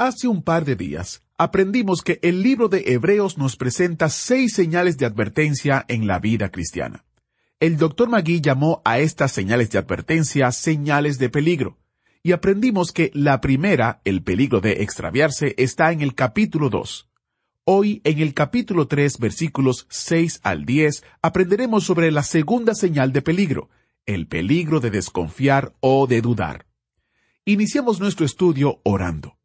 Hace un par de días aprendimos que el libro de Hebreos nos presenta seis señales de advertencia en la vida cristiana. El doctor Magui llamó a estas señales de advertencia señales de peligro, y aprendimos que la primera, el peligro de extraviarse, está en el capítulo 2. Hoy, en el capítulo 3, versículos 6 al 10, aprenderemos sobre la segunda señal de peligro, el peligro de desconfiar o de dudar. Iniciamos nuestro estudio orando.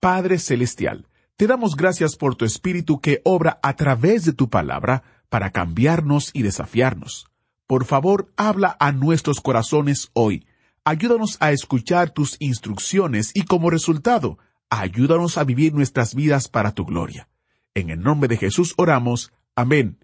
Padre Celestial, te damos gracias por tu Espíritu que obra a través de tu palabra para cambiarnos y desafiarnos. Por favor, habla a nuestros corazones hoy. Ayúdanos a escuchar tus instrucciones y como resultado, ayúdanos a vivir nuestras vidas para tu gloria. En el nombre de Jesús oramos. Amén.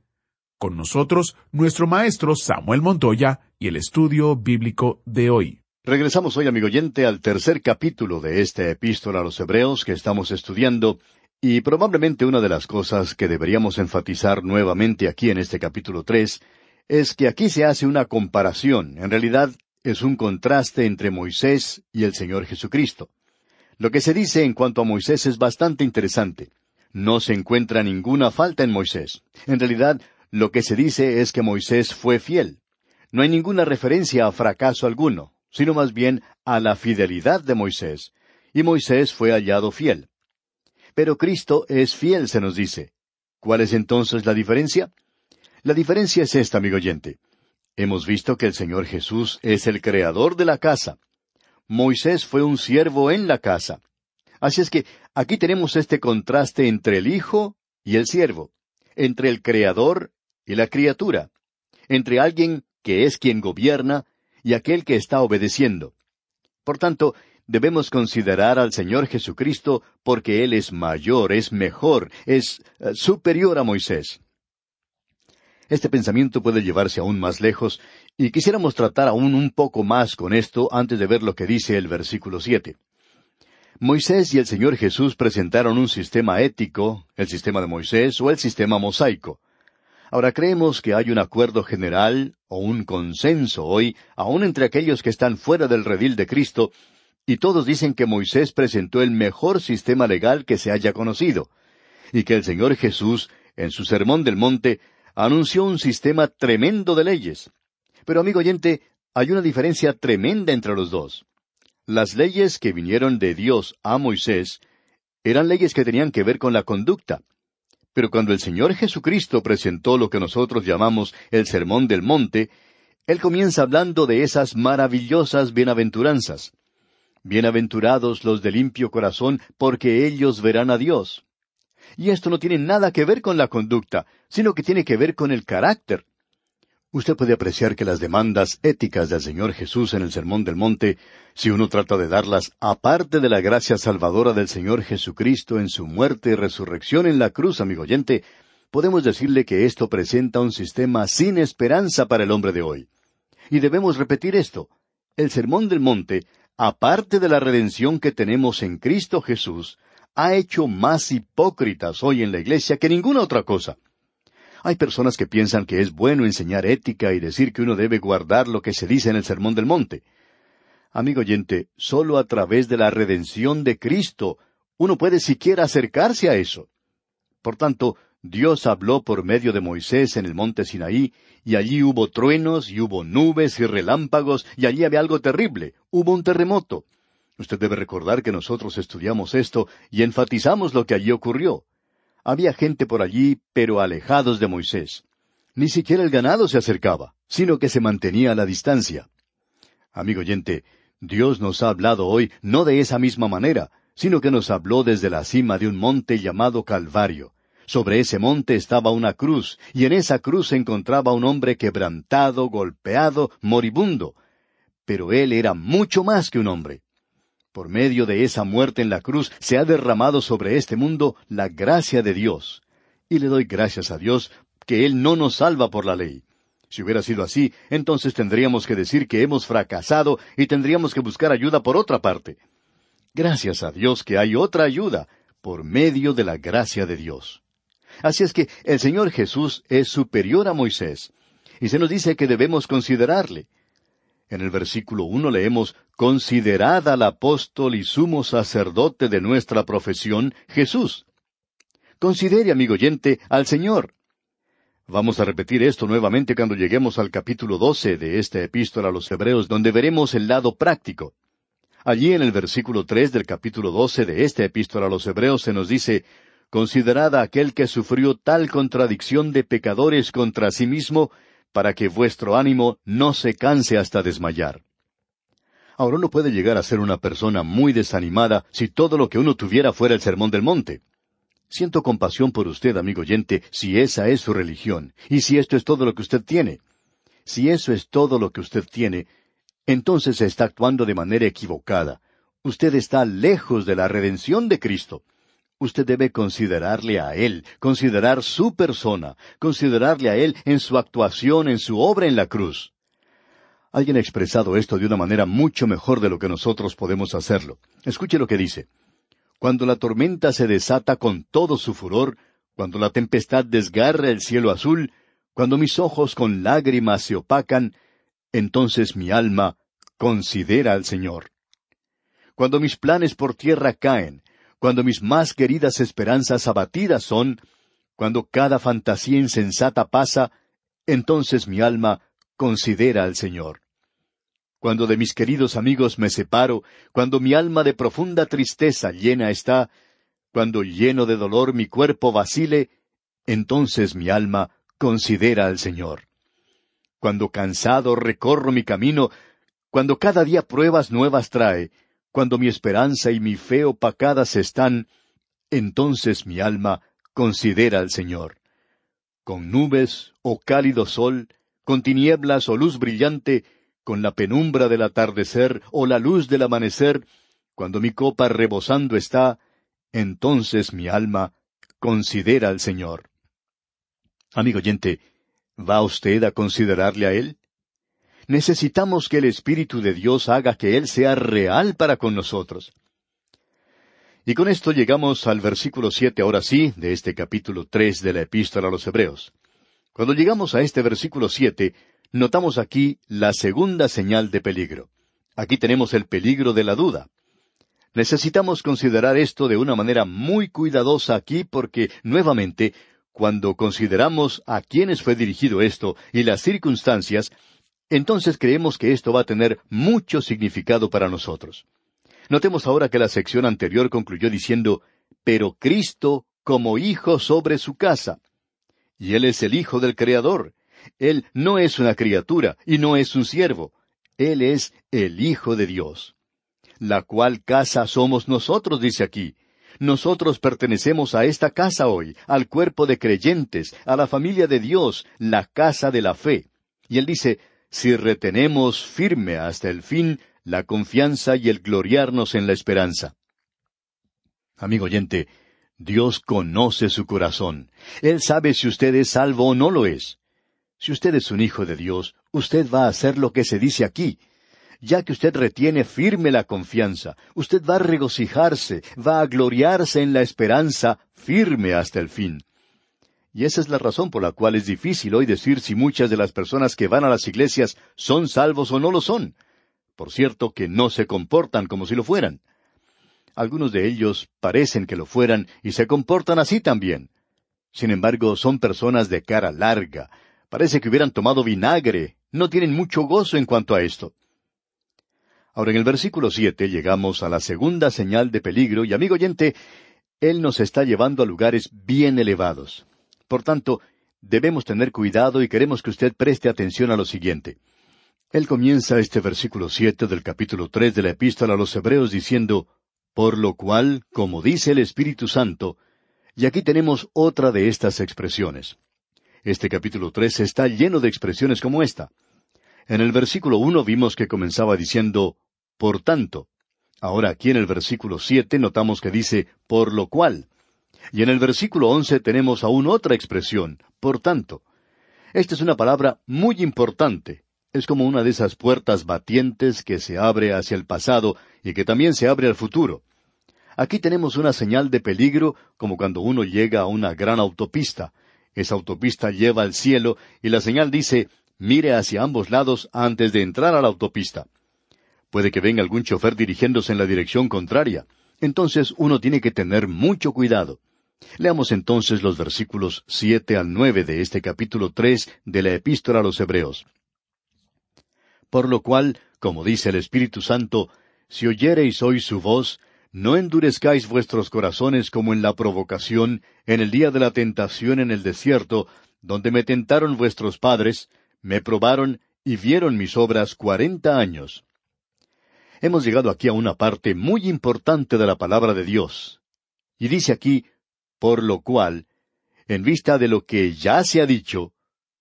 Con nosotros, nuestro maestro Samuel Montoya y el estudio bíblico de hoy. Regresamos hoy, amigo oyente, al tercer capítulo de esta epístola a los Hebreos que estamos estudiando, y probablemente una de las cosas que deberíamos enfatizar nuevamente aquí en este capítulo tres es que aquí se hace una comparación, en realidad es un contraste entre Moisés y el Señor Jesucristo. Lo que se dice en cuanto a Moisés es bastante interesante. No se encuentra ninguna falta en Moisés. En realidad, lo que se dice es que Moisés fue fiel. No hay ninguna referencia a fracaso alguno, sino más bien a la fidelidad de Moisés. Y Moisés fue hallado fiel. Pero Cristo es fiel, se nos dice. ¿Cuál es entonces la diferencia? La diferencia es esta, amigo oyente. Hemos visto que el Señor Jesús es el creador de la casa. Moisés fue un siervo en la casa. Así es que aquí tenemos este contraste entre el Hijo y el siervo, entre el Creador y la criatura, entre alguien que es quien gobierna y aquel que está obedeciendo. Por tanto, debemos considerar al Señor Jesucristo porque Él es mayor, es mejor, es eh, superior a Moisés. Este pensamiento puede llevarse aún más lejos, y quisiéramos tratar aún un poco más con esto antes de ver lo que dice el versículo siete. Moisés y el Señor Jesús presentaron un sistema ético, el sistema de Moisés o el sistema mosaico. Ahora creemos que hay un acuerdo general o un consenso hoy, aun entre aquellos que están fuera del redil de Cristo, y todos dicen que Moisés presentó el mejor sistema legal que se haya conocido, y que el Señor Jesús, en su Sermón del Monte, anunció un sistema tremendo de leyes. Pero amigo oyente, hay una diferencia tremenda entre los dos. Las leyes que vinieron de Dios a Moisés eran leyes que tenían que ver con la conducta. Pero cuando el Señor Jesucristo presentó lo que nosotros llamamos el Sermón del Monte, Él comienza hablando de esas maravillosas bienaventuranzas. Bienaventurados los de limpio corazón, porque ellos verán a Dios. Y esto no tiene nada que ver con la conducta, sino que tiene que ver con el carácter. Usted puede apreciar que las demandas éticas del Señor Jesús en el Sermón del Monte, si uno trata de darlas aparte de la gracia salvadora del Señor Jesucristo en su muerte y resurrección en la cruz, amigo oyente, podemos decirle que esto presenta un sistema sin esperanza para el hombre de hoy. Y debemos repetir esto. El Sermón del Monte, aparte de la redención que tenemos en Cristo Jesús, ha hecho más hipócritas hoy en la iglesia que ninguna otra cosa. Hay personas que piensan que es bueno enseñar ética y decir que uno debe guardar lo que se dice en el Sermón del Monte. Amigo oyente, solo a través de la redención de Cristo uno puede siquiera acercarse a eso. Por tanto, Dios habló por medio de Moisés en el monte Sinaí, y allí hubo truenos, y hubo nubes y relámpagos, y allí había algo terrible, hubo un terremoto. Usted debe recordar que nosotros estudiamos esto y enfatizamos lo que allí ocurrió. Había gente por allí, pero alejados de Moisés. Ni siquiera el ganado se acercaba, sino que se mantenía a la distancia. Amigo oyente, Dios nos ha hablado hoy no de esa misma manera, sino que nos habló desde la cima de un monte llamado Calvario. Sobre ese monte estaba una cruz, y en esa cruz se encontraba un hombre quebrantado, golpeado, moribundo. Pero él era mucho más que un hombre. Por medio de esa muerte en la cruz se ha derramado sobre este mundo la gracia de Dios. Y le doy gracias a Dios que Él no nos salva por la ley. Si hubiera sido así, entonces tendríamos que decir que hemos fracasado y tendríamos que buscar ayuda por otra parte. Gracias a Dios que hay otra ayuda, por medio de la gracia de Dios. Así es que el Señor Jesús es superior a Moisés, y se nos dice que debemos considerarle. En el versículo uno leemos Considerad al apóstol y sumo sacerdote de nuestra profesión, Jesús. Considere, amigo oyente, al Señor. Vamos a repetir esto nuevamente cuando lleguemos al capítulo doce de esta epístola a los Hebreos, donde veremos el lado práctico. Allí en el versículo tres del capítulo doce de esta epístola a los Hebreos se nos dice Considerad a aquel que sufrió tal contradicción de pecadores contra sí mismo, para que vuestro ánimo no se canse hasta desmayar. Ahora uno puede llegar a ser una persona muy desanimada si todo lo que uno tuviera fuera el sermón del monte. Siento compasión por usted, amigo oyente, si esa es su religión, y si esto es todo lo que usted tiene. Si eso es todo lo que usted tiene, entonces se está actuando de manera equivocada. Usted está lejos de la redención de Cristo. Usted debe considerarle a Él, considerar su persona, considerarle a Él en su actuación, en su obra en la cruz. Alguien ha expresado esto de una manera mucho mejor de lo que nosotros podemos hacerlo. Escuche lo que dice. Cuando la tormenta se desata con todo su furor, cuando la tempestad desgarra el cielo azul, cuando mis ojos con lágrimas se opacan, entonces mi alma considera al Señor. Cuando mis planes por tierra caen, cuando mis más queridas esperanzas abatidas son, cuando cada fantasía insensata pasa, entonces mi alma considera al Señor. Cuando de mis queridos amigos me separo, cuando mi alma de profunda tristeza llena está, cuando lleno de dolor mi cuerpo vacile, entonces mi alma considera al Señor. Cuando cansado recorro mi camino, cuando cada día pruebas nuevas trae, cuando mi esperanza y mi fe opacadas están, entonces mi alma considera al Señor. Con nubes o cálido sol, con tinieblas o luz brillante, con la penumbra del atardecer o la luz del amanecer, cuando mi copa rebosando está, entonces mi alma considera al Señor. Amigo oyente, ¿va usted a considerarle a Él? Necesitamos que el Espíritu de Dios haga que Él sea real para con nosotros. Y con esto llegamos al versículo siete, ahora sí, de este capítulo tres de la Epístola a los Hebreos. Cuando llegamos a este versículo siete, notamos aquí la segunda señal de peligro. Aquí tenemos el peligro de la duda. Necesitamos considerar esto de una manera muy cuidadosa aquí porque, nuevamente, cuando consideramos a quiénes fue dirigido esto y las circunstancias, entonces creemos que esto va a tener mucho significado para nosotros. Notemos ahora que la sección anterior concluyó diciendo, pero Cristo como hijo sobre su casa. Y Él es el Hijo del Creador. Él no es una criatura y no es un siervo. Él es el Hijo de Dios. La cual casa somos nosotros, dice aquí. Nosotros pertenecemos a esta casa hoy, al cuerpo de creyentes, a la familia de Dios, la casa de la fe. Y él dice, si retenemos firme hasta el fin la confianza y el gloriarnos en la esperanza. Amigo oyente, Dios conoce su corazón. Él sabe si usted es salvo o no lo es. Si usted es un hijo de Dios, usted va a hacer lo que se dice aquí. Ya que usted retiene firme la confianza, usted va a regocijarse, va a gloriarse en la esperanza firme hasta el fin. Y esa es la razón por la cual es difícil hoy decir si muchas de las personas que van a las iglesias son salvos o no lo son. Por cierto que no se comportan como si lo fueran. Algunos de ellos parecen que lo fueran y se comportan así también. Sin embargo, son personas de cara larga. Parece que hubieran tomado vinagre. No tienen mucho gozo en cuanto a esto. Ahora en el versículo siete llegamos a la segunda señal de peligro y amigo oyente, Él nos está llevando a lugares bien elevados. Por tanto, debemos tener cuidado y queremos que usted preste atención a lo siguiente. Él comienza este versículo siete del capítulo tres de la epístola a los Hebreos diciendo, Por lo cual, como dice el Espíritu Santo, y aquí tenemos otra de estas expresiones. Este capítulo tres está lleno de expresiones como esta. En el versículo uno vimos que comenzaba diciendo, Por tanto. Ahora aquí en el versículo siete notamos que dice por lo cual. Y en el versículo once tenemos aún otra expresión, por tanto. Esta es una palabra muy importante. Es como una de esas puertas batientes que se abre hacia el pasado y que también se abre al futuro. Aquí tenemos una señal de peligro como cuando uno llega a una gran autopista. Esa autopista lleva al cielo y la señal dice mire hacia ambos lados antes de entrar a la autopista. Puede que venga algún chofer dirigiéndose en la dirección contraria. Entonces uno tiene que tener mucho cuidado. Leamos entonces los versículos siete al nueve de este capítulo tres de la Epístola a los Hebreos. Por lo cual, como dice el Espíritu Santo, si oyereis hoy su voz, no endurezcáis vuestros corazones como en la provocación, en el día de la tentación en el desierto, donde me tentaron vuestros padres, me probaron y vieron mis obras cuarenta años. Hemos llegado aquí a una parte muy importante de la palabra de Dios. Y dice aquí, por lo cual, en vista de lo que ya se ha dicho,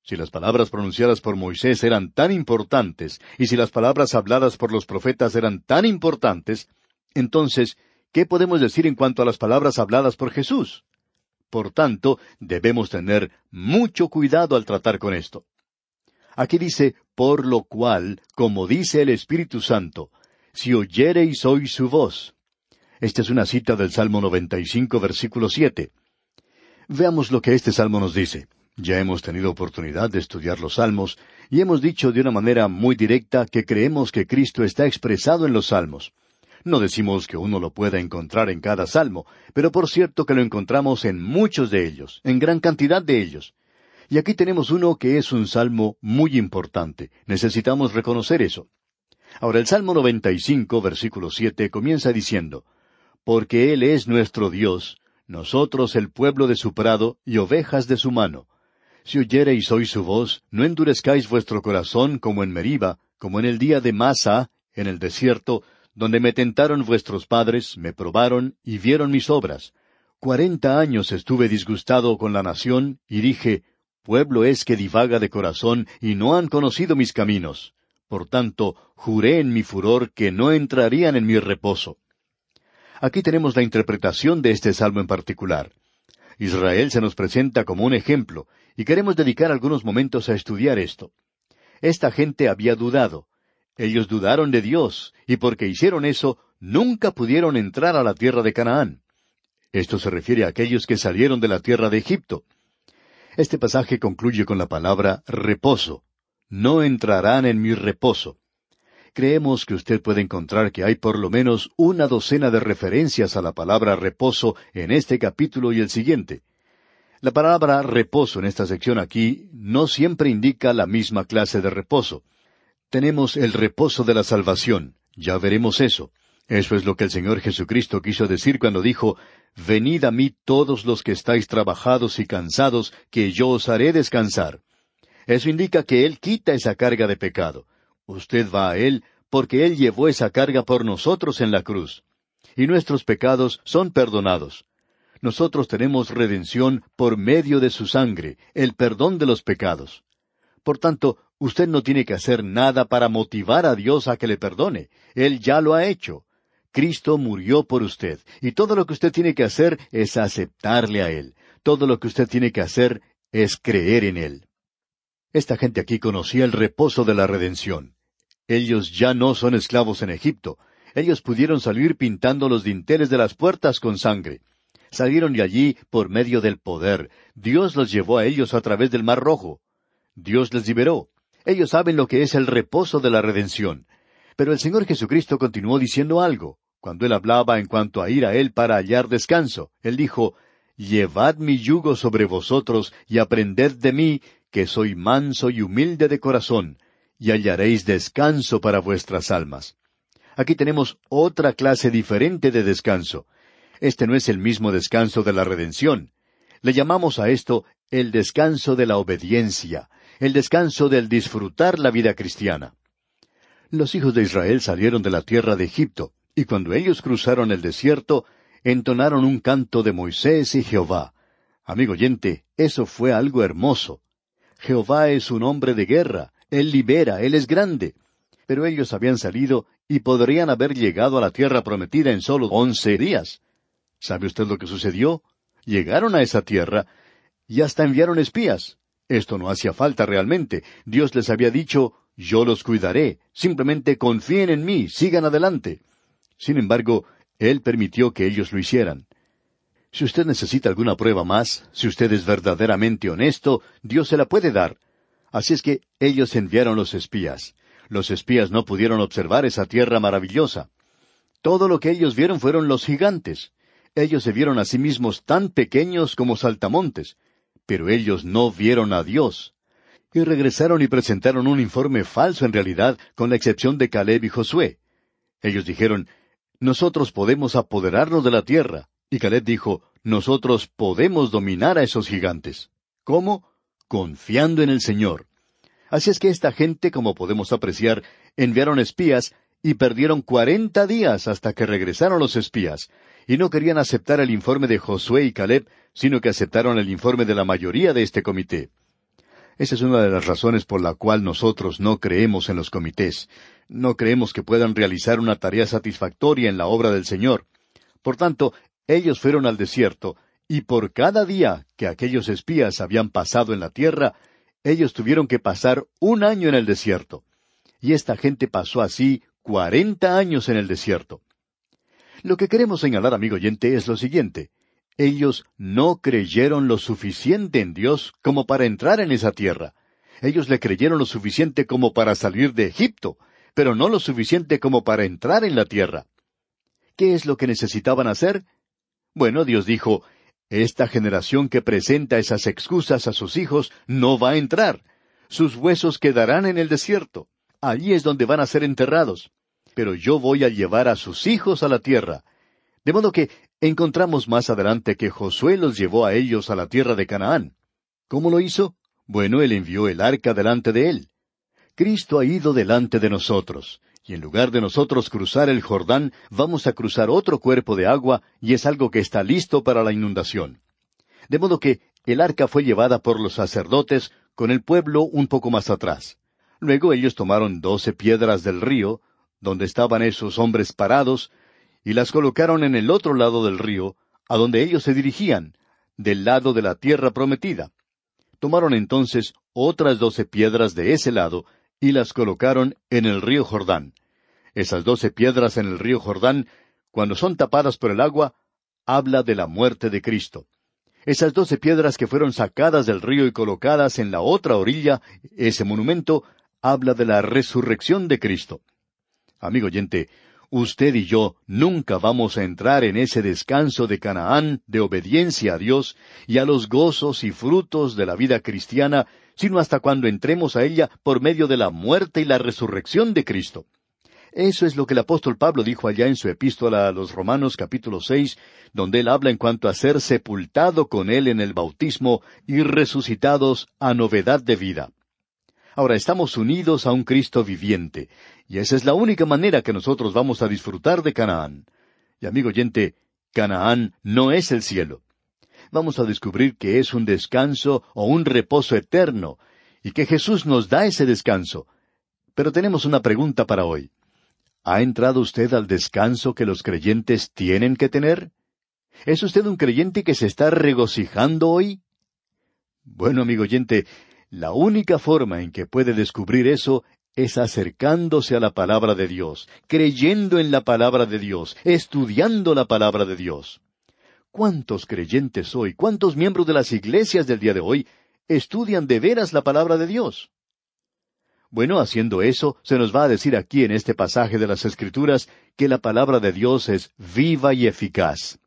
si las palabras pronunciadas por Moisés eran tan importantes, y si las palabras habladas por los profetas eran tan importantes, entonces, ¿qué podemos decir en cuanto a las palabras habladas por Jesús? Por tanto, debemos tener mucho cuidado al tratar con esto. Aquí dice, por lo cual, como dice el Espíritu Santo, si oyereis hoy su voz. Esta es una cita del Salmo 95, versículo 7. Veamos lo que este Salmo nos dice. Ya hemos tenido oportunidad de estudiar los Salmos y hemos dicho de una manera muy directa que creemos que Cristo está expresado en los Salmos. No decimos que uno lo pueda encontrar en cada salmo, pero por cierto que lo encontramos en muchos de ellos, en gran cantidad de ellos. Y aquí tenemos uno que es un salmo muy importante. Necesitamos reconocer eso. Ahora el Salmo 95, versículo 7, comienza diciendo, Porque Él es nuestro Dios, nosotros el pueblo de su prado y ovejas de su mano. Si oyereis hoy su voz, no endurezcáis vuestro corazón como en Meriba, como en el día de Masa, en el desierto, donde me tentaron vuestros padres, me probaron y vieron mis obras. Cuarenta años estuve disgustado con la nación, y dije, Pueblo es que divaga de corazón, y no han conocido mis caminos. Por tanto, juré en mi furor que no entrarían en mi reposo. Aquí tenemos la interpretación de este salmo en particular. Israel se nos presenta como un ejemplo, y queremos dedicar algunos momentos a estudiar esto. Esta gente había dudado, ellos dudaron de Dios, y porque hicieron eso, nunca pudieron entrar a la tierra de Canaán. Esto se refiere a aquellos que salieron de la tierra de Egipto. Este pasaje concluye con la palabra reposo. No entrarán en mi reposo. Creemos que usted puede encontrar que hay por lo menos una docena de referencias a la palabra reposo en este capítulo y el siguiente. La palabra reposo en esta sección aquí no siempre indica la misma clase de reposo tenemos el reposo de la salvación. Ya veremos eso. Eso es lo que el Señor Jesucristo quiso decir cuando dijo, Venid a mí todos los que estáis trabajados y cansados, que yo os haré descansar. Eso indica que Él quita esa carga de pecado. Usted va a Él porque Él llevó esa carga por nosotros en la cruz. Y nuestros pecados son perdonados. Nosotros tenemos redención por medio de su sangre, el perdón de los pecados. Por tanto, usted no tiene que hacer nada para motivar a Dios a que le perdone. Él ya lo ha hecho. Cristo murió por usted, y todo lo que usted tiene que hacer es aceptarle a Él. Todo lo que usted tiene que hacer es creer en Él. Esta gente aquí conocía el reposo de la redención. Ellos ya no son esclavos en Egipto. Ellos pudieron salir pintando los dinteles de las puertas con sangre. Salieron de allí por medio del poder. Dios los llevó a ellos a través del Mar Rojo. Dios les liberó. Ellos saben lo que es el reposo de la redención. Pero el Señor Jesucristo continuó diciendo algo. Cuando Él hablaba en cuanto a ir a Él para hallar descanso, Él dijo, Llevad mi yugo sobre vosotros y aprended de mí, que soy manso y humilde de corazón, y hallaréis descanso para vuestras almas. Aquí tenemos otra clase diferente de descanso. Este no es el mismo descanso de la redención. Le llamamos a esto el descanso de la obediencia, el descanso del disfrutar la vida cristiana. Los hijos de Israel salieron de la tierra de Egipto, y cuando ellos cruzaron el desierto, entonaron un canto de Moisés y Jehová. Amigo oyente, eso fue algo hermoso. Jehová es un hombre de guerra, Él libera, Él es grande. Pero ellos habían salido y podrían haber llegado a la tierra prometida en solo once días. ¿Sabe usted lo que sucedió? Llegaron a esa tierra y hasta enviaron espías. Esto no hacía falta realmente. Dios les había dicho, yo los cuidaré. Simplemente confíen en mí, sigan adelante. Sin embargo, Él permitió que ellos lo hicieran. Si usted necesita alguna prueba más, si usted es verdaderamente honesto, Dios se la puede dar. Así es que ellos enviaron los espías. Los espías no pudieron observar esa tierra maravillosa. Todo lo que ellos vieron fueron los gigantes. Ellos se vieron a sí mismos tan pequeños como saltamontes, pero ellos no vieron a Dios. Y regresaron y presentaron un informe falso en realidad, con la excepción de Caleb y Josué. Ellos dijeron, Nosotros podemos apoderarnos de la tierra. Y Caleb dijo, Nosotros podemos dominar a esos gigantes. ¿Cómo? Confiando en el Señor. Así es que esta gente, como podemos apreciar, enviaron espías y perdieron cuarenta días hasta que regresaron los espías, y no querían aceptar el informe de Josué y Caleb, sino que aceptaron el informe de la mayoría de este comité. Esa es una de las razones por la cual nosotros no creemos en los comités. No creemos que puedan realizar una tarea satisfactoria en la obra del Señor. Por tanto, ellos fueron al desierto, y por cada día que aquellos espías habían pasado en la tierra, ellos tuvieron que pasar un año en el desierto. Y esta gente pasó así cuarenta años en el desierto. Lo que queremos señalar, amigo oyente, es lo siguiente. Ellos no creyeron lo suficiente en Dios como para entrar en esa tierra. Ellos le creyeron lo suficiente como para salir de Egipto, pero no lo suficiente como para entrar en la tierra. ¿Qué es lo que necesitaban hacer? Bueno, Dios dijo, esta generación que presenta esas excusas a sus hijos no va a entrar. Sus huesos quedarán en el desierto. Allí es donde van a ser enterrados. Pero yo voy a llevar a sus hijos a la tierra. De modo que encontramos más adelante que Josué los llevó a ellos a la tierra de Canaán. ¿Cómo lo hizo? Bueno, él envió el arca delante de él. Cristo ha ido delante de nosotros y en lugar de nosotros cruzar el Jordán, vamos a cruzar otro cuerpo de agua, y es algo que está listo para la inundación. De modo que el arca fue llevada por los sacerdotes con el pueblo un poco más atrás. Luego ellos tomaron doce piedras del río, donde estaban esos hombres parados, y las colocaron en el otro lado del río, a donde ellos se dirigían, del lado de la tierra prometida. Tomaron entonces otras doce piedras de ese lado, y las colocaron en el río Jordán. Esas doce piedras en el río Jordán, cuando son tapadas por el agua, habla de la muerte de Cristo. Esas doce piedras que fueron sacadas del río y colocadas en la otra orilla, ese monumento, habla de la resurrección de Cristo. Amigo oyente, usted y yo nunca vamos a entrar en ese descanso de Canaán de obediencia a Dios y a los gozos y frutos de la vida cristiana sino hasta cuando entremos a ella por medio de la muerte y la resurrección de Cristo. Eso es lo que el apóstol Pablo dijo allá en su epístola a los Romanos capítulo seis, donde él habla en cuanto a ser sepultado con él en el bautismo y resucitados a novedad de vida. Ahora estamos unidos a un Cristo viviente, y esa es la única manera que nosotros vamos a disfrutar de Canaán. Y amigo oyente, Canaán no es el cielo vamos a descubrir que es un descanso o un reposo eterno, y que Jesús nos da ese descanso. Pero tenemos una pregunta para hoy. ¿Ha entrado usted al descanso que los creyentes tienen que tener? ¿Es usted un creyente que se está regocijando hoy? Bueno, amigo oyente, la única forma en que puede descubrir eso es acercándose a la palabra de Dios, creyendo en la palabra de Dios, estudiando la palabra de Dios. ¿Cuántos creyentes hoy, cuántos miembros de las iglesias del día de hoy estudian de veras la palabra de Dios? Bueno, haciendo eso, se nos va a decir aquí en este pasaje de las Escrituras que la palabra de Dios es viva y eficaz.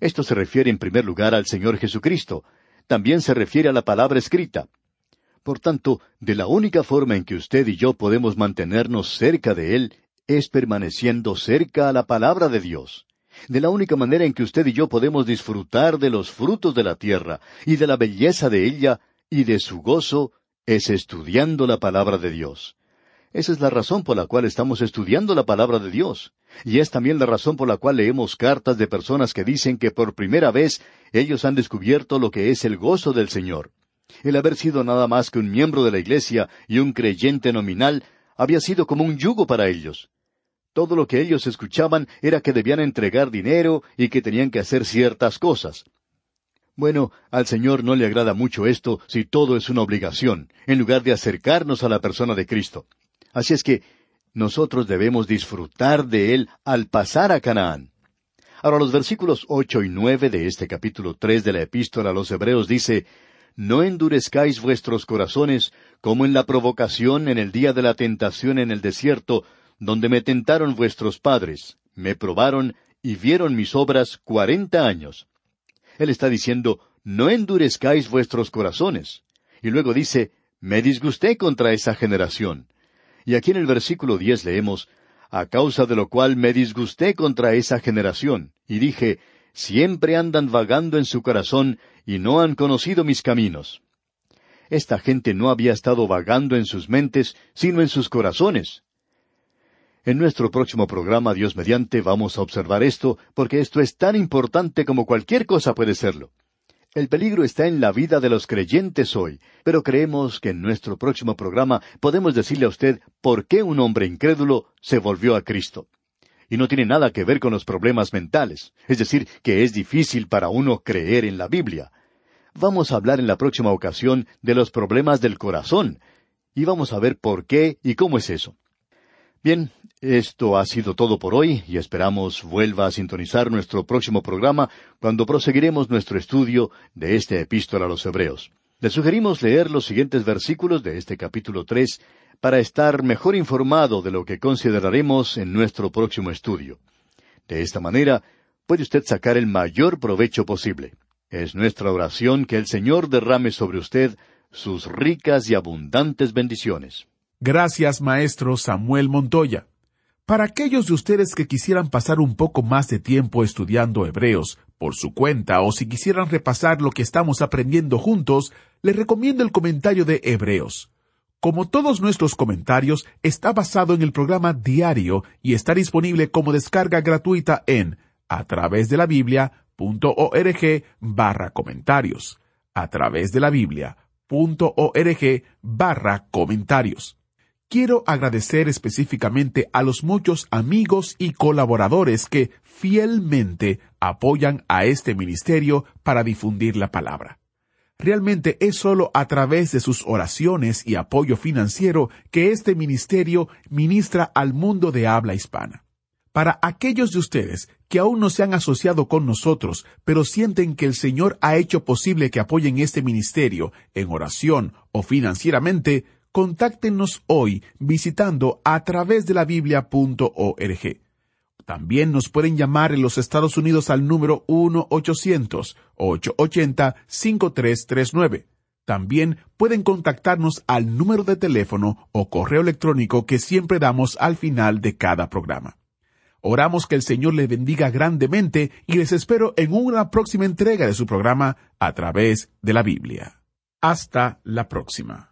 Esto se refiere en primer lugar al Señor Jesucristo. También se refiere a la palabra escrita. Por tanto, de la única forma en que usted y yo podemos mantenernos cerca de Él es permaneciendo cerca a la palabra de Dios de la única manera en que usted y yo podemos disfrutar de los frutos de la tierra y de la belleza de ella y de su gozo es estudiando la palabra de Dios. Esa es la razón por la cual estamos estudiando la palabra de Dios. Y es también la razón por la cual leemos cartas de personas que dicen que por primera vez ellos han descubierto lo que es el gozo del Señor. El haber sido nada más que un miembro de la Iglesia y un creyente nominal había sido como un yugo para ellos. Todo lo que ellos escuchaban era que debían entregar dinero y que tenían que hacer ciertas cosas. Bueno, al Señor no le agrada mucho esto si todo es una obligación, en lugar de acercarnos a la persona de Cristo. Así es que nosotros debemos disfrutar de Él al pasar a Canaán. Ahora los versículos ocho y nueve de este capítulo tres de la Epístola a los Hebreos dice No endurezcáis vuestros corazones como en la provocación en el día de la tentación en el desierto, donde me tentaron vuestros padres, me probaron y vieron mis obras cuarenta años. Él está diciendo, no endurezcáis vuestros corazones. Y luego dice, me disgusté contra esa generación. Y aquí en el versículo diez leemos, a causa de lo cual me disgusté contra esa generación, y dije, siempre andan vagando en su corazón y no han conocido mis caminos. Esta gente no había estado vagando en sus mentes, sino en sus corazones. En nuestro próximo programa, Dios mediante, vamos a observar esto, porque esto es tan importante como cualquier cosa puede serlo. El peligro está en la vida de los creyentes hoy, pero creemos que en nuestro próximo programa podemos decirle a usted por qué un hombre incrédulo se volvió a Cristo. Y no tiene nada que ver con los problemas mentales, es decir, que es difícil para uno creer en la Biblia. Vamos a hablar en la próxima ocasión de los problemas del corazón, y vamos a ver por qué y cómo es eso. Bien, esto ha sido todo por hoy y esperamos vuelva a sintonizar nuestro próximo programa cuando proseguiremos nuestro estudio de esta epístola a los Hebreos. Le sugerimos leer los siguientes versículos de este capítulo tres para estar mejor informado de lo que consideraremos en nuestro próximo estudio. De esta manera, puede usted sacar el mayor provecho posible. Es nuestra oración que el Señor derrame sobre usted sus ricas y abundantes bendiciones. Gracias, maestro Samuel Montoya. Para aquellos de ustedes que quisieran pasar un poco más de tiempo estudiando Hebreos por su cuenta o si quisieran repasar lo que estamos aprendiendo juntos, les recomiendo el comentario de Hebreos. Como todos nuestros comentarios, está basado en el programa diario y está disponible como descarga gratuita en a través de la Biblia.org barra comentarios. A través de la Biblia.org barra comentarios quiero agradecer específicamente a los muchos amigos y colaboradores que fielmente apoyan a este ministerio para difundir la palabra. Realmente es solo a través de sus oraciones y apoyo financiero que este ministerio ministra al mundo de habla hispana. Para aquellos de ustedes que aún no se han asociado con nosotros, pero sienten que el Señor ha hecho posible que apoyen este ministerio en oración o financieramente, contáctenos hoy visitando a través de la biblia.org. También nos pueden llamar en los Estados Unidos al número 1-800-880-5339. También pueden contactarnos al número de teléfono o correo electrónico que siempre damos al final de cada programa. Oramos que el Señor les bendiga grandemente y les espero en una próxima entrega de su programa a través de la Biblia. Hasta la próxima.